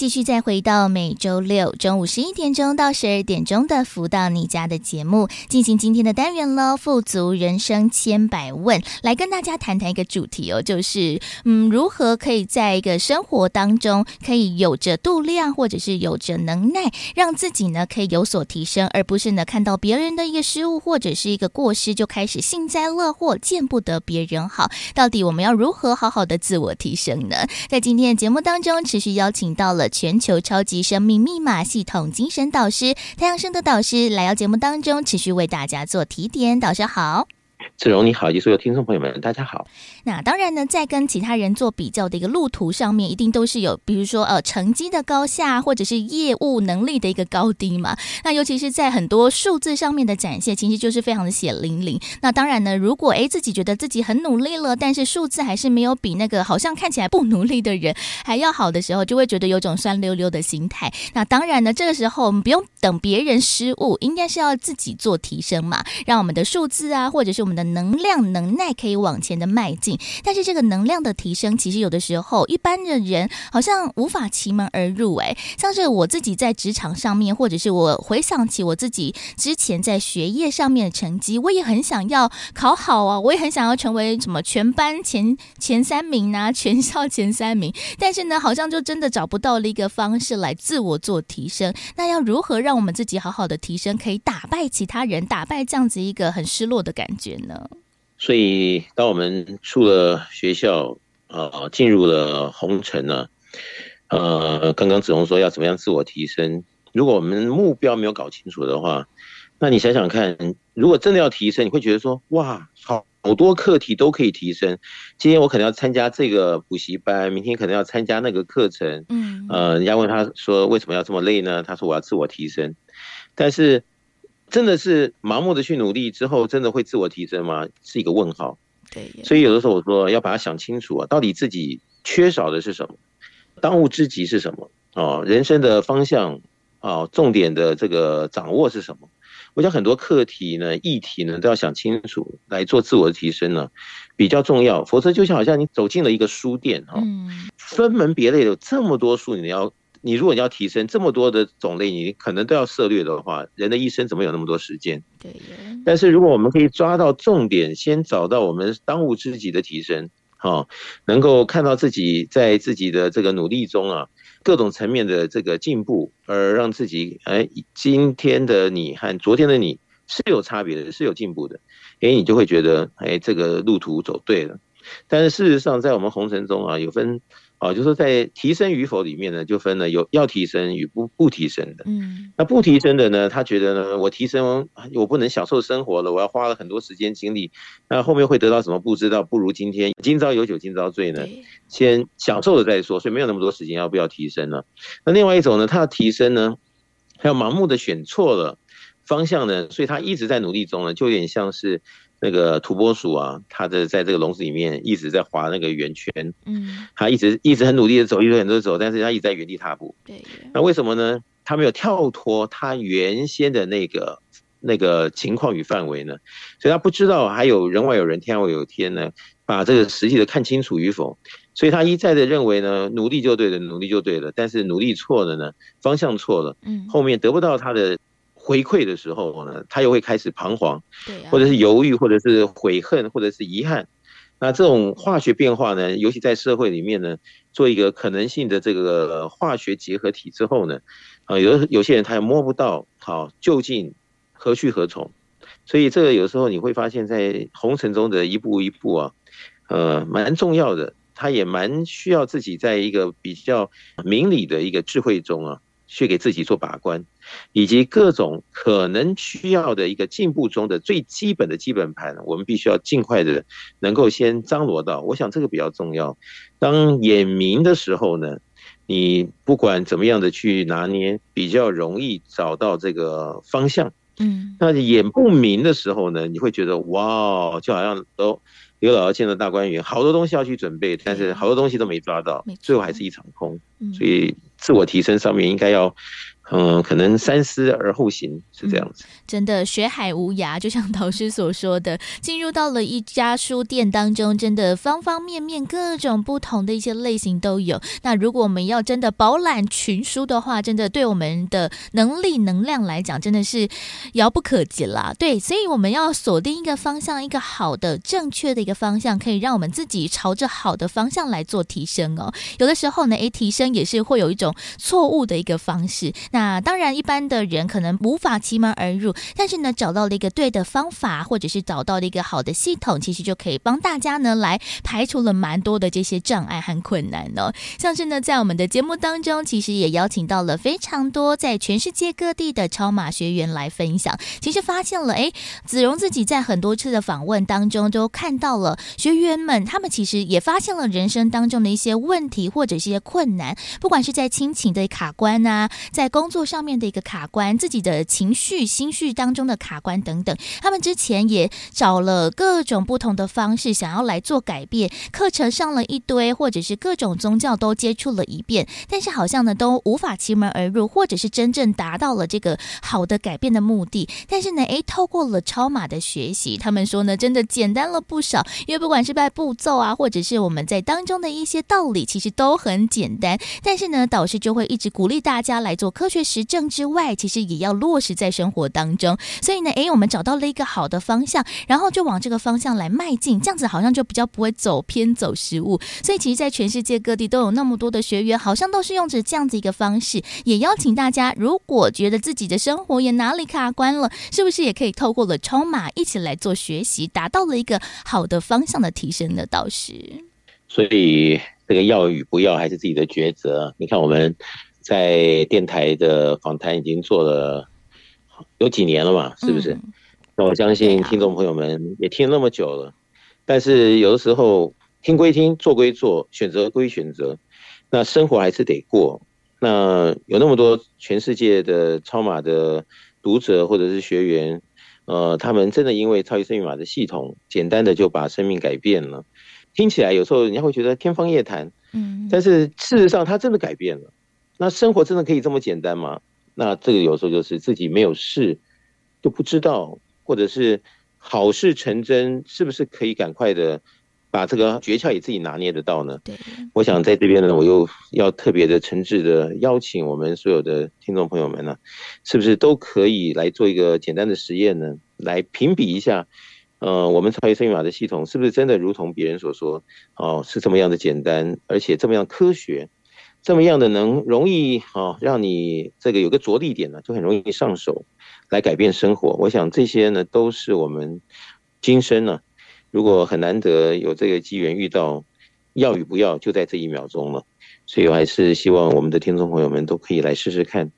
继续再回到每周六中午十一点钟到十二点钟的“福到你家”的节目，进行今天的单元喽。富足人生千百问，来跟大家谈谈一个主题哦，就是嗯，如何可以在一个生活当中可以有着度量，或者是有着能耐，让自己呢可以有所提升，而不是呢看到别人的一个失误或者是一个过失就开始幸灾乐祸，见不得别人好。到底我们要如何好好的自我提升呢？在今天的节目当中，持续邀请到了。全球超级生命密码系统精神导师太阳升的导师来到节目当中，持续为大家做提点。导师好。子荣你好，以及所有听众朋友们，大家好。那当然呢，在跟其他人做比较的一个路途上面，一定都是有，比如说呃，成绩的高下，或者是业务能力的一个高低嘛。那尤其是在很多数字上面的展现，其实就是非常的血淋淋。那当然呢，如果诶自己觉得自己很努力了，但是数字还是没有比那个好像看起来不努力的人还要好的时候，就会觉得有种酸溜溜的心态。那当然呢，这个时候我们不用等别人失误，应该是要自己做提升嘛，让我们的数字啊，或者是我们们的。能量能耐可以往前的迈进，但是这个能量的提升，其实有的时候一般的人好像无法其门而入。哎，像是我自己在职场上面，或者是我回想起我自己之前在学业上面的成绩，我也很想要考好啊，我也很想要成为什么全班前前三名啊，全校前三名。但是呢，好像就真的找不到了一个方式来自我做提升。那要如何让我们自己好好的提升，可以打败其他人，打败这样子一个很失落的感觉呢？所以，当我们出了学校，呃，进入了红尘呢，呃，刚刚子龙说要怎么样自我提升，如果我们目标没有搞清楚的话，那你想想看，如果真的要提升，你会觉得说，哇，好好多课题都可以提升。今天我可能要参加这个补习班，明天可能要参加那个课程。嗯，呃，人家问他说为什么要这么累呢？他说我要自我提升。但是，真的是盲目的去努力之后，真的会自我提升吗？是一个问号。对，所以有的时候我说要把它想清楚啊，到底自己缺少的是什么？当务之急是什么？哦，人生的方向啊，重点的这个掌握是什么？我想很多课题呢、议题呢，都要想清楚来做自我的提升呢，比较重要。否则就像好像你走进了一个书店哈，分门别类有这么多书，你要你如果你要提升这么多的种类，你可能都要涉猎的话，人的一生怎么有那么多时间？对。但是如果我们可以抓到重点，先找到我们当务之急的提升。哈，能够看到自己在自己的这个努力中啊，各种层面的这个进步，而让自己哎，今天的你和昨天的你是有差别的，是有进步的，哎，你就会觉得哎，这个路途走对了。但是事实上，在我们红尘中啊，有分。啊，就是说在提升与否里面呢，就分了有要提升与不不提升的。嗯，那不提升的呢，他觉得呢，我提升我不能享受生活了，我要花了很多时间精力，那后面会得到什么不知道，不如今天今朝有酒今朝醉呢，先享受了再说，所以没有那么多时间，要不要提升呢？那另外一种呢，他要提升呢，他要盲目的选错了方向呢，所以他一直在努力中呢，就有点像是。那个土拨鼠啊，它的在这个笼子里面一直在划那个圆圈，嗯，它一直一直很努力的走，一直很努力的走，但是它一直在原地踏步。对，那为什么呢？它没有跳脱它原先的那个那个情况与范围呢？所以它不知道还有人外有人，天外有天呢，把这个实际的看清楚与否。所以他一再的认为呢，努力就对了，努力就对了，但是努力错了呢，方向错了，嗯，后面得不到他的。回馈的时候呢，他又会开始彷徨，或者是犹豫，或者是悔恨，或者是遗憾。那这种化学变化呢，尤其在社会里面呢，做一个可能性的这个化学结合体之后呢，啊，有有些人他也摸不到好究竟何去何从。所以这个有时候你会发现，在红尘中的一步一步啊，呃，蛮重要的，他也蛮需要自己在一个比较明理的一个智慧中啊。去给自己做把关，以及各种可能需要的一个进步中的最基本的基本盘，我们必须要尽快的能够先张罗到。我想这个比较重要。当眼明的时候呢，你不管怎么样的去拿捏，比较容易找到这个方向。嗯，那眼不明的时候呢，你会觉得哇，就好像都刘姥姥见了大观园，好多东西要去准备，但是好多东西都没抓到，最后还是一场空。所以。自我提升上面应该要。嗯，可能三思而后行是这样子。真的学海无涯，就像导师所说的，进入到了一家书店当中，真的方方面面、各种不同的一些类型都有。那如果我们要真的饱览群书的话，真的对我们的能力、能量来讲，真的是遥不可及啦。对，所以我们要锁定一个方向，一个好的、正确的一个方向，可以让我们自己朝着好的方向来做提升哦。有的时候呢，诶，提升也是会有一种错误的一个方式。那那当然，一般的人可能无法其门而入，但是呢，找到了一个对的方法，或者是找到了一个好的系统，其实就可以帮大家呢来排除了蛮多的这些障碍和困难哦。像是呢，在我们的节目当中，其实也邀请到了非常多在全世界各地的超马学员来分享。其实发现了，哎，子荣自己在很多次的访问当中都看到了学员们，他们其实也发现了人生当中的一些问题或者是一些困难，不管是在亲情的卡关啊，在工工作上面的一个卡关，自己的情绪、心绪当中的卡关等等，他们之前也找了各种不同的方式，想要来做改变。课程上了一堆，或者是各种宗教都接触了一遍，但是好像呢都无法其门而入，或者是真正达到了这个好的改变的目的。但是呢，诶，透过了超马的学习，他们说呢，真的简单了不少。因为不管是在步骤啊，或者是我们在当中的一些道理，其实都很简单。但是呢，导师就会一直鼓励大家来做科学。实证之外，其实也要落实在生活当中。所以呢，诶，我们找到了一个好的方向，然后就往这个方向来迈进，这样子好像就比较不会走偏走失误。所以，其实，在全世界各地都有那么多的学员，好像都是用着这样子一个方式。也邀请大家，如果觉得自己的生活也哪里卡关了，是不是也可以透过了超马一起来做学习，达到了一个好的方向的提升呢？导师，所以这个要与不要还是自己的抉择。你看我们。在电台的访谈已经做了有几年了嘛，是不是？嗯、那我相信听众朋友们也听了那么久了，但是有的时候听归听，做归做，选择归选择，那生活还是得过。那有那么多全世界的超马的读者或者是学员，呃，他们真的因为超级生命码的系统，简单的就把生命改变了。听起来有时候人家会觉得天方夜谭，嗯，但是事实上他真的改变了。那生活真的可以这么简单吗？那这个有时候就是自己没有试就不知道，或者是好事成真，是不是可以赶快的？把这个诀窍也自己拿捏得到呢？对，我想在这边呢，我又要特别的诚挚的邀请我们所有的听众朋友们呢，是不是都可以来做一个简单的实验呢？来评比一下，呃，我们超越生命密码的系统是不是真的如同别人所说，哦，是这么样的简单，而且这么样科学，这么样的能容易啊，让你这个有个着力点呢，就很容易上手，来改变生活。我想这些呢，都是我们今生呢。如果很难得有这个机缘遇到，要与不要就在这一秒钟了，所以我还是希望我们的听众朋友们都可以来试试看。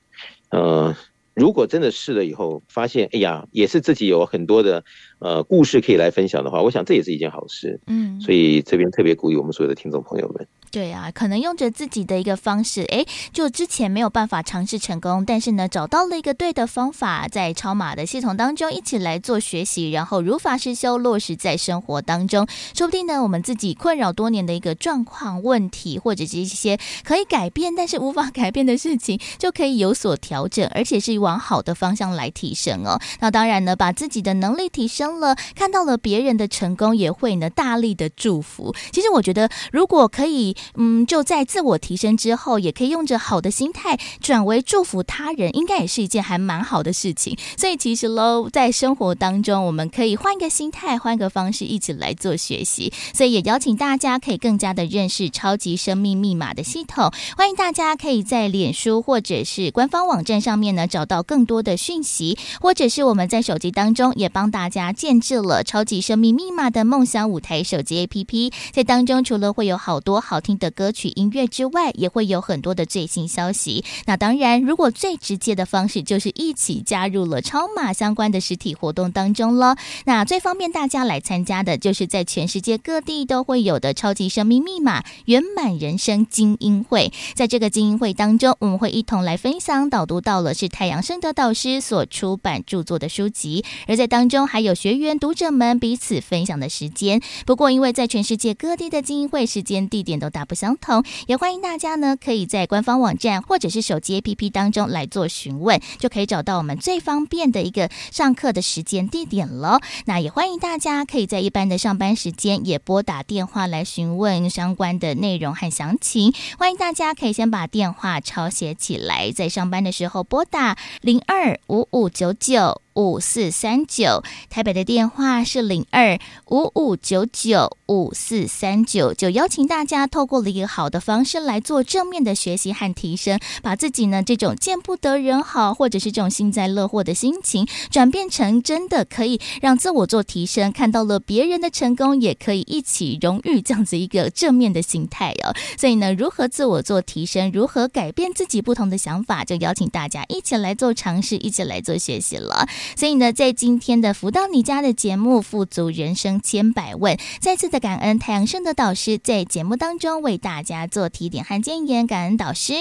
呃，如果真的试了以后发现，哎呀，也是自己有很多的呃故事可以来分享的话，我想这也是一件好事。嗯，所以这边特别鼓励我们所有的听众朋友们。对啊，可能用着自己的一个方式，哎，就之前没有办法尝试成功，但是呢，找到了一个对的方法，在超马的系统当中一起来做学习，然后如法实修落实在生活当中，说不定呢，我们自己困扰多年的一个状况、问题，或者是一些可以改变但是无法改变的事情，就可以有所调整，而且是往好的方向来提升哦。那当然呢，把自己的能力提升了，看到了别人的成功，也会呢大力的祝福。其实我觉得，如果可以。嗯，就在自我提升之后，也可以用着好的心态转为祝福他人，应该也是一件还蛮好的事情。所以其实喽，在生活当中，我们可以换一个心态，换一个方式，一起来做学习。所以也邀请大家可以更加的认识超级生命密码的系统。欢迎大家可以在脸书或者是官方网站上面呢找到更多的讯息，或者是我们在手机当中也帮大家建制了超级生命密码的梦想舞台手机 APP，在当中除了会有好多好听的歌曲音乐之外，也会有很多的最新消息。那当然，如果最直接的方式就是一起加入了超码相关的实体活动当中了。那最方便大家来参加的，就是在全世界各地都会有的超级生命密码圆满人生精英会。在这个精英会当中，我们会一同来分享导读到了是太阳盛德导师所出版著作的书籍，而在当中还有学学员读者们彼此分享的时间。不过，因为在全世界各地的精英会时间地点都大不相同，也欢迎大家呢，可以在官方网站或者是手机 APP 当中来做询问，就可以找到我们最方便的一个上课的时间地点了。那也欢迎大家可以在一般的上班时间也拨打电话来询问相关的内容和详情。欢迎大家可以先把电话抄写起来，在上班的时候拨打零二五五九九。五四三九，台北的电话是零二五五九九五四三九，就邀请大家透过了一个好的方式来做正面的学习和提升，把自己呢这种见不得人好，或者是这种幸灾乐祸的心情，转变成真的可以让自我做提升，看到了别人的成功，也可以一起荣誉这样子一个正面的心态哦。所以呢，如何自我做提升，如何改变自己不同的想法，就邀请大家一起来做尝试，一起来做学习了。所以呢，在今天的福到你家的节目《富足人生千百问》，再次的感恩太阳盛德导师在节目当中为大家做提点和建言，感恩导师。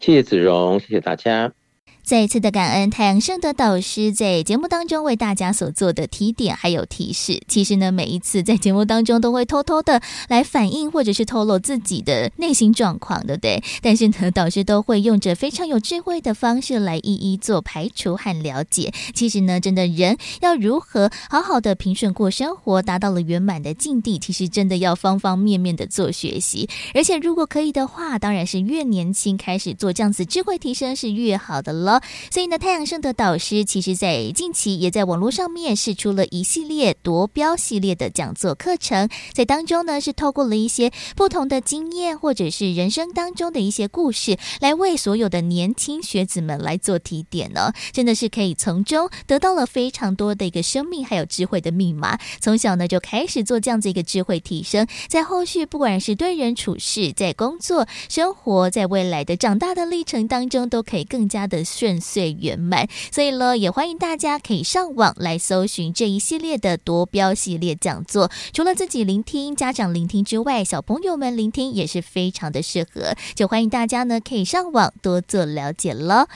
谢谢子荣，谢谢大家。再一次的感恩太阳盛德导师在节目当中为大家所做的提点还有提示。其实呢，每一次在节目当中都会偷偷的来反映或者是透露自己的内心状况，对不对？但是呢，导师都会用着非常有智慧的方式来一一做排除和了解。其实呢，真的人要如何好好的平顺过生活，达到了圆满的境地，其实真的要方方面面的做学习。而且如果可以的话，当然是越年轻开始做这样子智慧提升是越好的喽。所以呢，太阳盛德导师其实在近期也在网络上面试出了一系列夺标系列的讲座课程，在当中呢是透过了一些不同的经验或者是人生当中的一些故事，来为所有的年轻学子们来做提点呢，真的是可以从中得到了非常多的一个生命还有智慧的密码。从小呢就开始做这样子一个智慧提升，在后续不管是对人处事，在工作、生活，在未来的长大的历程当中，都可以更加的顺顺遂圆满。所以呢，也欢迎大家可以上网来搜寻这一系列的夺标系列讲座。除了自己聆听、家长聆听之外，小朋友们聆听也是非常的适合。就欢迎大家呢可以上网多做了解了。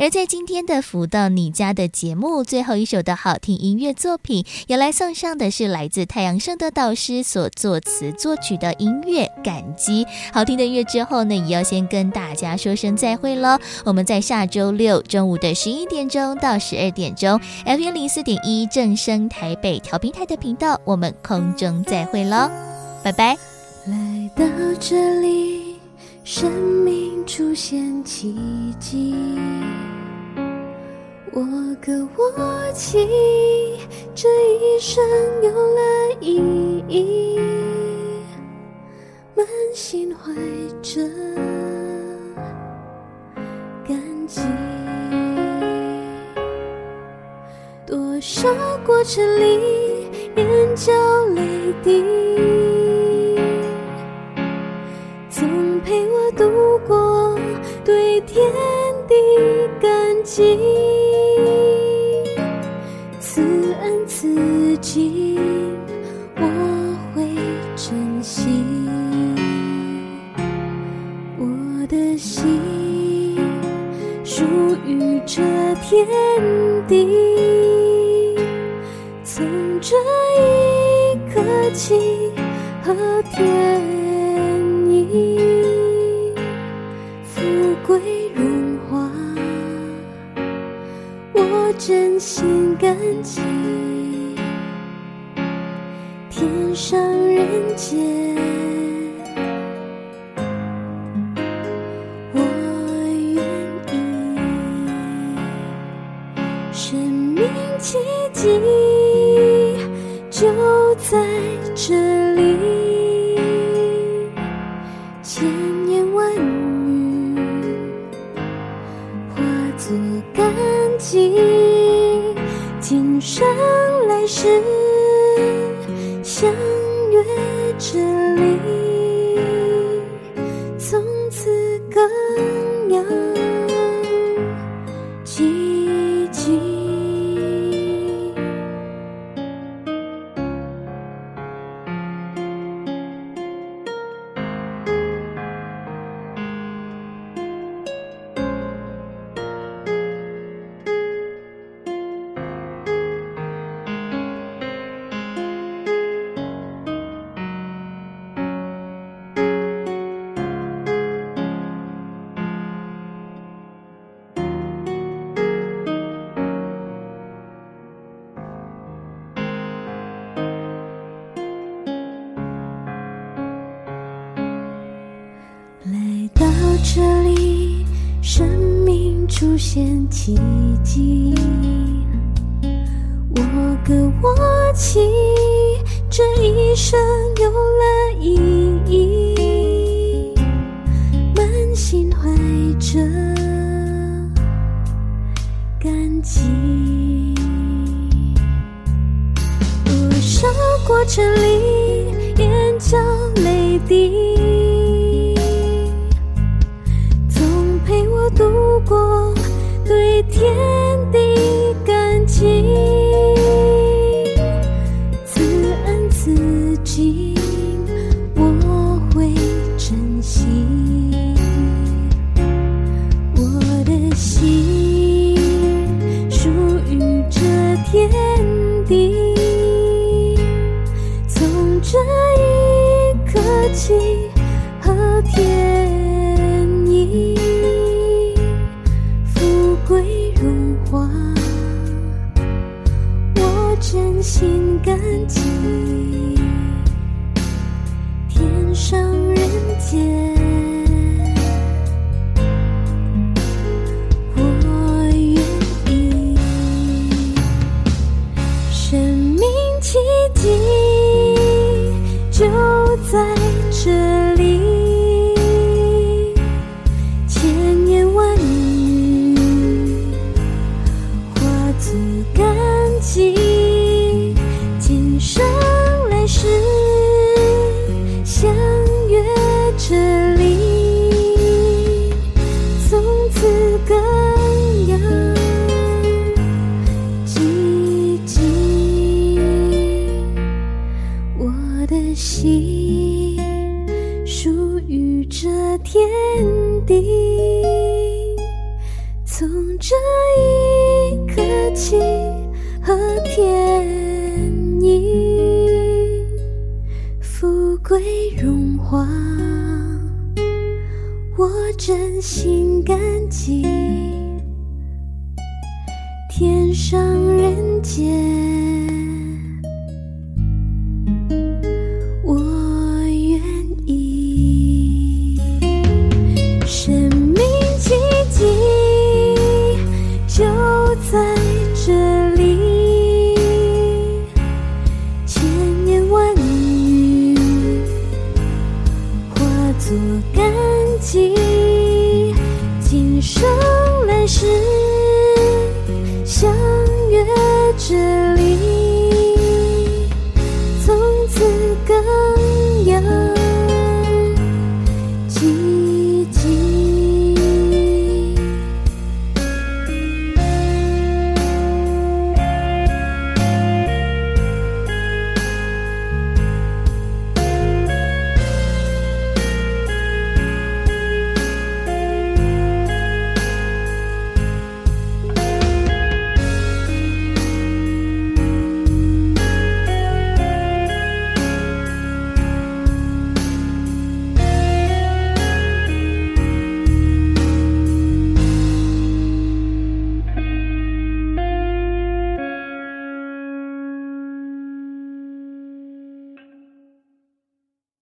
而在今天的福到你家的节目最后一首的好听音乐作品，要来送上的是来自太阳盛的导师所作词作曲的音乐《感激》。好听的音乐之后呢，也要先跟大家说声再会喽。我们在下周六中午的十一点钟到十二点钟，FM 零四点一正声台北调频台的频道，我们空中再会喽，拜拜。来到这里，生命出现奇迹。我歌我泣，这一生有了意义，满心怀着感激。多少过程里，眼角泪滴，总陪我度过，对天地感激。天地。这里，生命出现奇迹，我歌我泣，这一生有了意义，满心怀着感激。多少过程里，眼角泪滴，